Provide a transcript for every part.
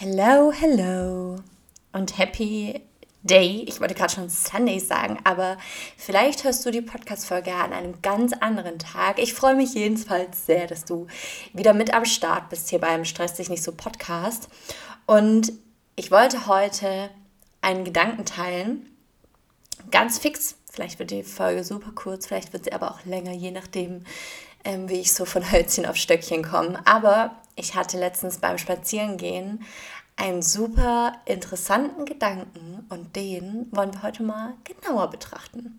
Hello, hello und happy Day. Ich wollte gerade schon Sunday sagen, aber vielleicht hörst du die Podcast-Folge an einem ganz anderen Tag. Ich freue mich jedenfalls sehr, dass du wieder mit am Start bist hier beim Stress dich nicht so Podcast. Und ich wollte heute einen Gedanken teilen. Ganz fix. Vielleicht wird die Folge super kurz, vielleicht wird sie aber auch länger, je nachdem, ähm, wie ich so von Hölzchen auf Stöckchen komme. Aber ich hatte letztens beim Spazierengehen einen super interessanten Gedanken und den wollen wir heute mal genauer betrachten.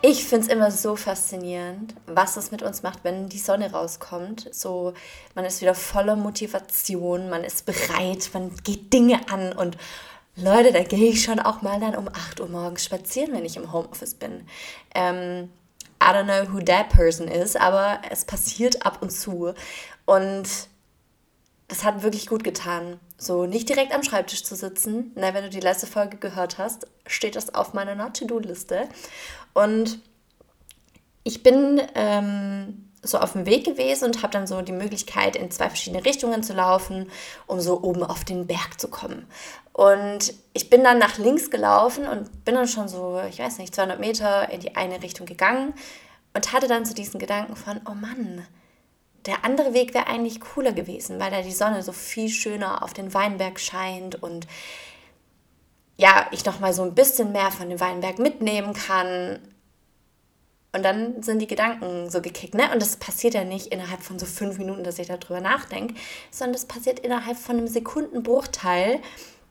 Ich finde es immer so faszinierend, was es mit uns macht, wenn die Sonne rauskommt. So, man ist wieder voller Motivation, man ist bereit, man geht Dinge an und Leute, da gehe ich schon auch mal dann um 8 Uhr morgens spazieren, wenn ich im Homeoffice bin. Ähm, I don't know who that person is, aber es passiert ab und zu. Und das hat wirklich gut getan. So nicht direkt am Schreibtisch zu sitzen. Na, wenn du die letzte Folge gehört hast, steht das auf meiner Not-to-Do-Liste. Und ich bin ähm, so auf dem Weg gewesen und habe dann so die Möglichkeit, in zwei verschiedene Richtungen zu laufen, um so oben auf den Berg zu kommen. Und ich bin dann nach links gelaufen und bin dann schon so, ich weiß nicht, 200 Meter in die eine Richtung gegangen und hatte dann so diesen Gedanken von, oh Mann, der andere Weg wäre eigentlich cooler gewesen, weil da die Sonne so viel schöner auf den Weinberg scheint und ja, ich noch mal so ein bisschen mehr von dem Weinberg mitnehmen kann und dann sind die Gedanken so gekickt, ne? Und das passiert ja nicht innerhalb von so fünf Minuten, dass ich darüber nachdenke, sondern das passiert innerhalb von einem Sekundenbruchteil,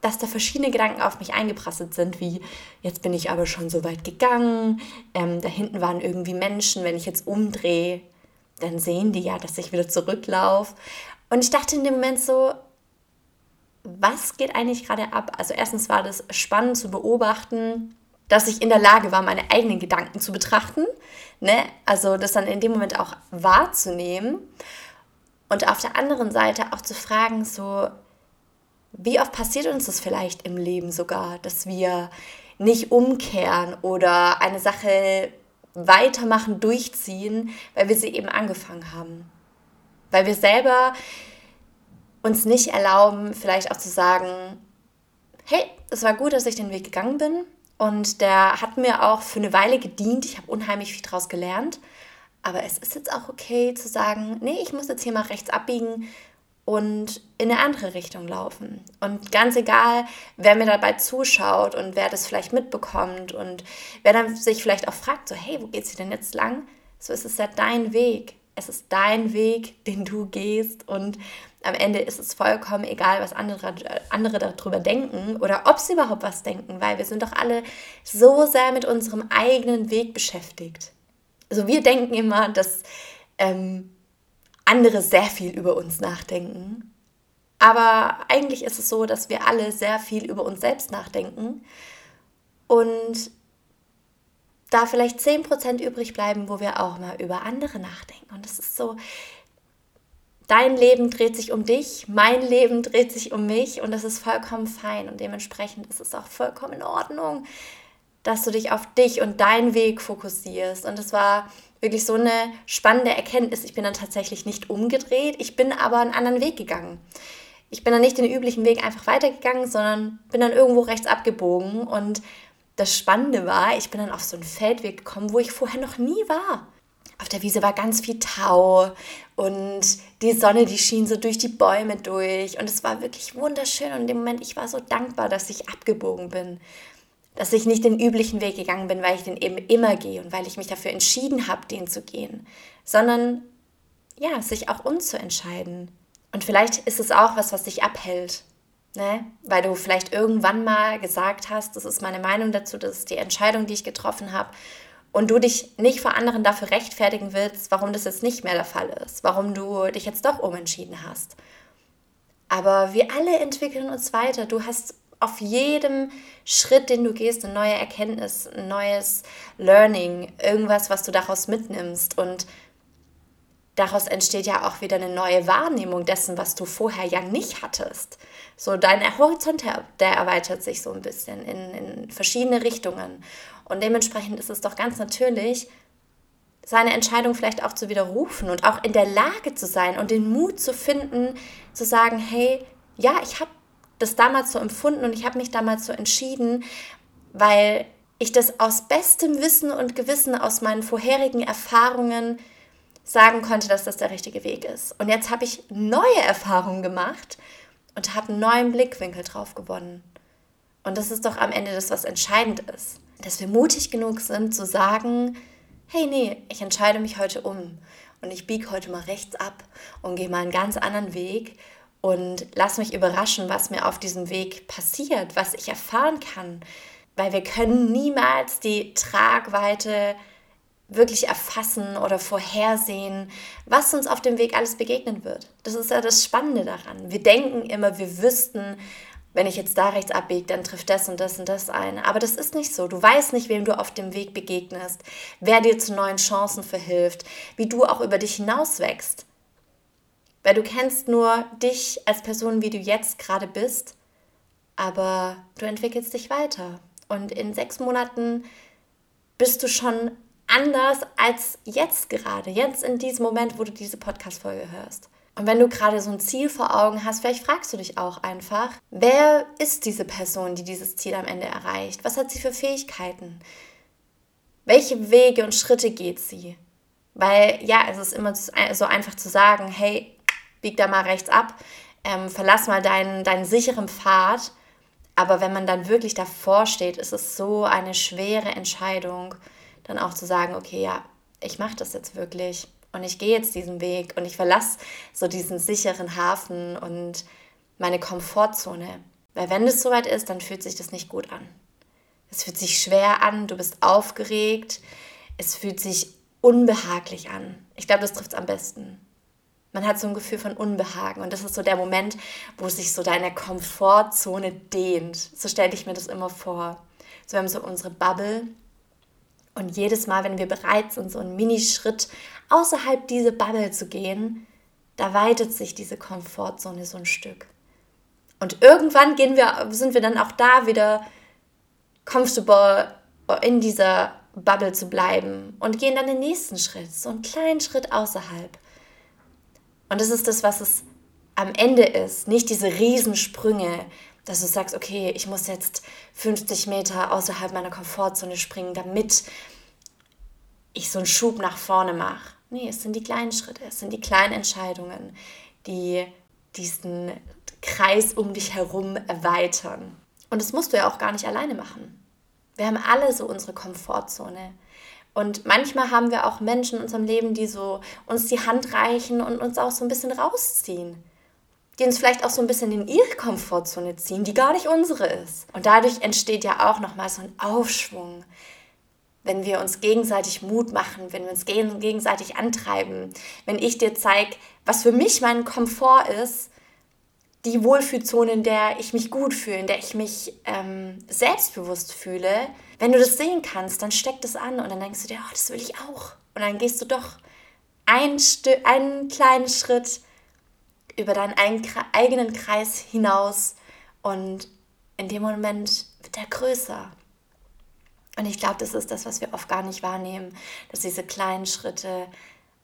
dass da verschiedene Gedanken auf mich eingeprasselt sind, wie jetzt bin ich aber schon so weit gegangen, ähm, da hinten waren irgendwie Menschen, wenn ich jetzt umdrehe, dann sehen die ja, dass ich wieder zurücklaufe. Und ich dachte in dem Moment so, was geht eigentlich gerade ab? Also erstens war das spannend zu beobachten, dass ich in der Lage war, meine eigenen Gedanken zu betrachten, ne? also das dann in dem Moment auch wahrzunehmen und auf der anderen Seite auch zu fragen, so, wie oft passiert uns das vielleicht im Leben sogar, dass wir nicht umkehren oder eine Sache weitermachen, durchziehen, weil wir sie eben angefangen haben. Weil wir selber uns nicht erlauben, vielleicht auch zu sagen, hey, es war gut, dass ich den Weg gegangen bin, und der hat mir auch für eine Weile gedient. Ich habe unheimlich viel daraus gelernt. Aber es ist jetzt auch okay zu sagen, nee, ich muss jetzt hier mal rechts abbiegen und in eine andere Richtung laufen. Und ganz egal, wer mir dabei zuschaut und wer das vielleicht mitbekommt und wer dann sich vielleicht auch fragt, so, hey, wo geht's hier denn jetzt lang? So ist es ja dein Weg. Es ist dein Weg, den du gehst und am Ende ist es vollkommen egal, was andere, andere darüber denken oder ob sie überhaupt was denken, weil wir sind doch alle so sehr mit unserem eigenen Weg beschäftigt. Also wir denken immer, dass ähm, andere sehr viel über uns nachdenken. Aber eigentlich ist es so, dass wir alle sehr viel über uns selbst nachdenken und da vielleicht 10% übrig bleiben, wo wir auch mal über andere nachdenken. Und es ist so, dein Leben dreht sich um dich, mein Leben dreht sich um mich und das ist vollkommen fein und dementsprechend ist es auch vollkommen in Ordnung, dass du dich auf dich und deinen Weg fokussierst. Und es war wirklich so eine spannende Erkenntnis. Ich bin dann tatsächlich nicht umgedreht, ich bin aber einen anderen Weg gegangen. Ich bin dann nicht den üblichen Weg einfach weitergegangen, sondern bin dann irgendwo rechts abgebogen und das Spannende war, ich bin dann auf so einen Feldweg gekommen, wo ich vorher noch nie war auf der Wiese war ganz viel Tau und die Sonne, die schien so durch die Bäume durch und es war wirklich wunderschön und in dem Moment, ich war so dankbar, dass ich abgebogen bin, dass ich nicht den üblichen Weg gegangen bin, weil ich den eben immer gehe und weil ich mich dafür entschieden habe, den zu gehen, sondern ja, sich auch umzuentscheiden. Und vielleicht ist es auch was, was dich abhält, ne? weil du vielleicht irgendwann mal gesagt hast, das ist meine Meinung dazu, das ist die Entscheidung, die ich getroffen habe und du dich nicht vor anderen dafür rechtfertigen willst, warum das jetzt nicht mehr der Fall ist, warum du dich jetzt doch umentschieden hast. Aber wir alle entwickeln uns weiter. Du hast auf jedem Schritt, den du gehst, eine neue Erkenntnis, ein neues Learning, irgendwas, was du daraus mitnimmst. Und daraus entsteht ja auch wieder eine neue Wahrnehmung dessen, was du vorher ja nicht hattest. So dein Horizont, der erweitert sich so ein bisschen in, in verschiedene Richtungen. Und dementsprechend ist es doch ganz natürlich, seine Entscheidung vielleicht auch zu widerrufen und auch in der Lage zu sein und den Mut zu finden, zu sagen, hey, ja, ich habe das damals so empfunden und ich habe mich damals so entschieden, weil ich das aus bestem Wissen und Gewissen aus meinen vorherigen Erfahrungen sagen konnte, dass das der richtige Weg ist. Und jetzt habe ich neue Erfahrungen gemacht und habe einen neuen Blickwinkel drauf gewonnen. Und das ist doch am Ende das, was entscheidend ist. Dass wir mutig genug sind zu sagen, hey, nee, ich entscheide mich heute um und ich biege heute mal rechts ab und gehe mal einen ganz anderen Weg und lass mich überraschen, was mir auf diesem Weg passiert, was ich erfahren kann. Weil wir können niemals die Tragweite wirklich erfassen oder vorhersehen, was uns auf dem Weg alles begegnen wird. Das ist ja das Spannende daran. Wir denken immer, wir wüssten, wenn ich jetzt da rechts abbiege, dann trifft das und das und das ein. Aber das ist nicht so. Du weißt nicht, wem du auf dem Weg begegnest, wer dir zu neuen Chancen verhilft, wie du auch über dich hinaus wächst. Weil du kennst nur dich als Person, wie du jetzt gerade bist, aber du entwickelst dich weiter. Und in sechs Monaten bist du schon anders als jetzt gerade, jetzt in diesem Moment, wo du diese Podcast-Folge hörst. Und wenn du gerade so ein Ziel vor Augen hast, vielleicht fragst du dich auch einfach, wer ist diese Person, die dieses Ziel am Ende erreicht? Was hat sie für Fähigkeiten? Welche Wege und Schritte geht sie? Weil ja, es ist immer so einfach zu sagen, hey, bieg da mal rechts ab, ähm, verlass mal deinen, deinen sicheren Pfad. Aber wenn man dann wirklich davor steht, ist es so eine schwere Entscheidung, dann auch zu sagen, okay, ja, ich mache das jetzt wirklich und ich gehe jetzt diesen Weg und ich verlasse so diesen sicheren Hafen und meine Komfortzone. Weil wenn es soweit ist, dann fühlt sich das nicht gut an. Es fühlt sich schwer an, du bist aufgeregt, es fühlt sich unbehaglich an. Ich glaube, das trifft es am besten. Man hat so ein Gefühl von Unbehagen und das ist so der Moment, wo sich so deine Komfortzone dehnt. So stelle ich mir das immer vor. So wir haben so unsere Bubble und jedes Mal, wenn wir bereit sind, so einen Minischritt außerhalb dieser Bubble zu gehen, da weitet sich diese Komfortzone so ein Stück. Und irgendwann gehen wir, sind wir dann auch da wieder comfortable in dieser Bubble zu bleiben und gehen dann den nächsten Schritt, so einen kleinen Schritt außerhalb. Und das ist das, was es am Ende ist, nicht diese Riesensprünge, dass du sagst, okay, ich muss jetzt 50 Meter außerhalb meiner Komfortzone springen, damit ich so einen Schub nach vorne mache. Nee, es sind die kleinen Schritte, es sind die kleinen Entscheidungen, die diesen Kreis um dich herum erweitern. Und das musst du ja auch gar nicht alleine machen. Wir haben alle so unsere Komfortzone. Und manchmal haben wir auch Menschen in unserem Leben, die so uns die Hand reichen und uns auch so ein bisschen rausziehen. Die uns vielleicht auch so ein bisschen in ihre Komfortzone ziehen, die gar nicht unsere ist. Und dadurch entsteht ja auch nochmal so ein Aufschwung, wenn wir uns gegenseitig Mut machen, wenn wir uns gegenseitig antreiben, wenn ich dir zeige, was für mich mein Komfort ist, die Wohlfühlzone, in der ich mich gut fühle, in der ich mich ähm, selbstbewusst fühle, wenn du das sehen kannst, dann steckt es an und dann denkst du dir, oh, das will ich auch. Und dann gehst du doch einen, einen kleinen Schritt über deinen eigenen Kreis hinaus und in dem Moment wird er größer. Und ich glaube, das ist das, was wir oft gar nicht wahrnehmen, dass diese kleinen Schritte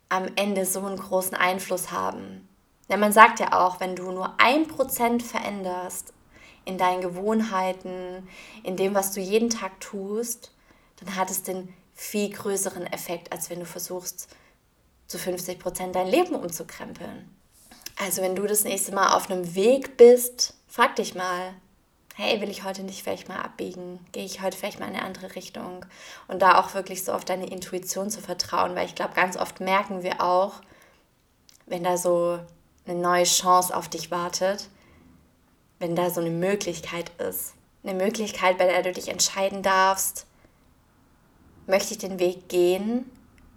am Ende so einen großen Einfluss haben. Denn man sagt ja auch, wenn du nur ein Prozent veränderst in deinen Gewohnheiten, in dem, was du jeden Tag tust, dann hat es den viel größeren Effekt, als wenn du versuchst, zu 50 Prozent dein Leben umzukrempeln. Also wenn du das nächste Mal auf einem Weg bist, frag dich mal, hey, will ich heute nicht vielleicht mal abbiegen? Gehe ich heute vielleicht mal in eine andere Richtung? Und da auch wirklich so auf deine Intuition zu vertrauen, weil ich glaube, ganz oft merken wir auch, wenn da so eine neue Chance auf dich wartet, wenn da so eine Möglichkeit ist. Eine Möglichkeit, bei der du dich entscheiden darfst, möchte ich den Weg gehen,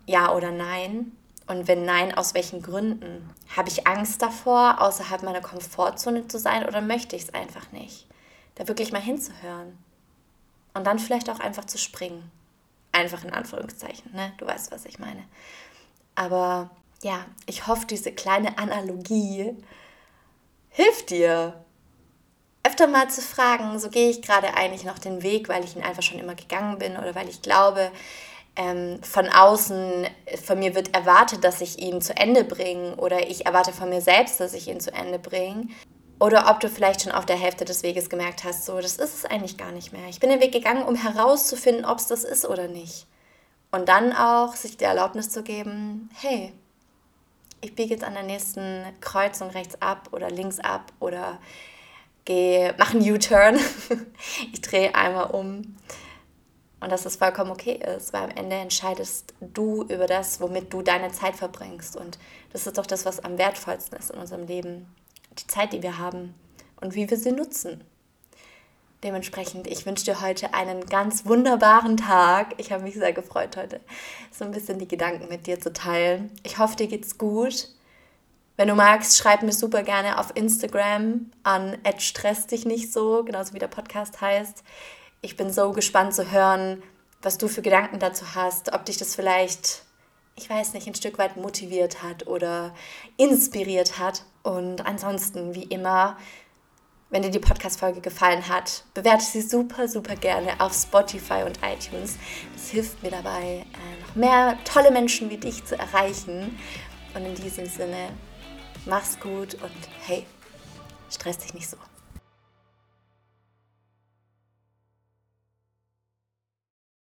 ja oder nein? Und wenn nein, aus welchen Gründen? Habe ich Angst davor, außerhalb meiner Komfortzone zu sein oder möchte ich es einfach nicht? da wirklich mal hinzuhören. Und dann vielleicht auch einfach zu springen. Einfach in Anführungszeichen, ne? Du weißt, was ich meine. Aber ja, ich hoffe, diese kleine Analogie hilft dir. Öfter mal zu fragen, so gehe ich gerade eigentlich noch den Weg, weil ich ihn einfach schon immer gegangen bin oder weil ich glaube, ähm, von außen von mir wird erwartet, dass ich ihn zu Ende bringe oder ich erwarte von mir selbst, dass ich ihn zu Ende bringe. Oder ob du vielleicht schon auf der Hälfte des Weges gemerkt hast, so, das ist es eigentlich gar nicht mehr. Ich bin den Weg gegangen, um herauszufinden, ob es das ist oder nicht. Und dann auch sich die Erlaubnis zu geben, hey, ich biege jetzt an der nächsten Kreuzung rechts ab oder links ab oder gehe, mache einen U-Turn. ich drehe einmal um. Und dass es vollkommen okay ist, weil am Ende entscheidest du über das, womit du deine Zeit verbringst. Und das ist doch das, was am wertvollsten ist in unserem Leben. Die Zeit, die wir haben und wie wir sie nutzen. Dementsprechend, ich wünsche dir heute einen ganz wunderbaren Tag. Ich habe mich sehr gefreut, heute so ein bisschen die Gedanken mit dir zu teilen. Ich hoffe, dir geht's gut. Wenn du magst, schreib mir super gerne auf Instagram an stress dich nicht so, genauso wie der Podcast heißt. Ich bin so gespannt zu hören, was du für Gedanken dazu hast, ob dich das vielleicht, ich weiß nicht, ein Stück weit motiviert hat oder inspiriert hat. Und ansonsten, wie immer, wenn dir die Podcast-Folge gefallen hat, bewerte sie super, super gerne auf Spotify und iTunes. Das hilft mir dabei, äh, noch mehr tolle Menschen wie dich zu erreichen. Und in diesem Sinne, mach's gut und hey, stress dich nicht so.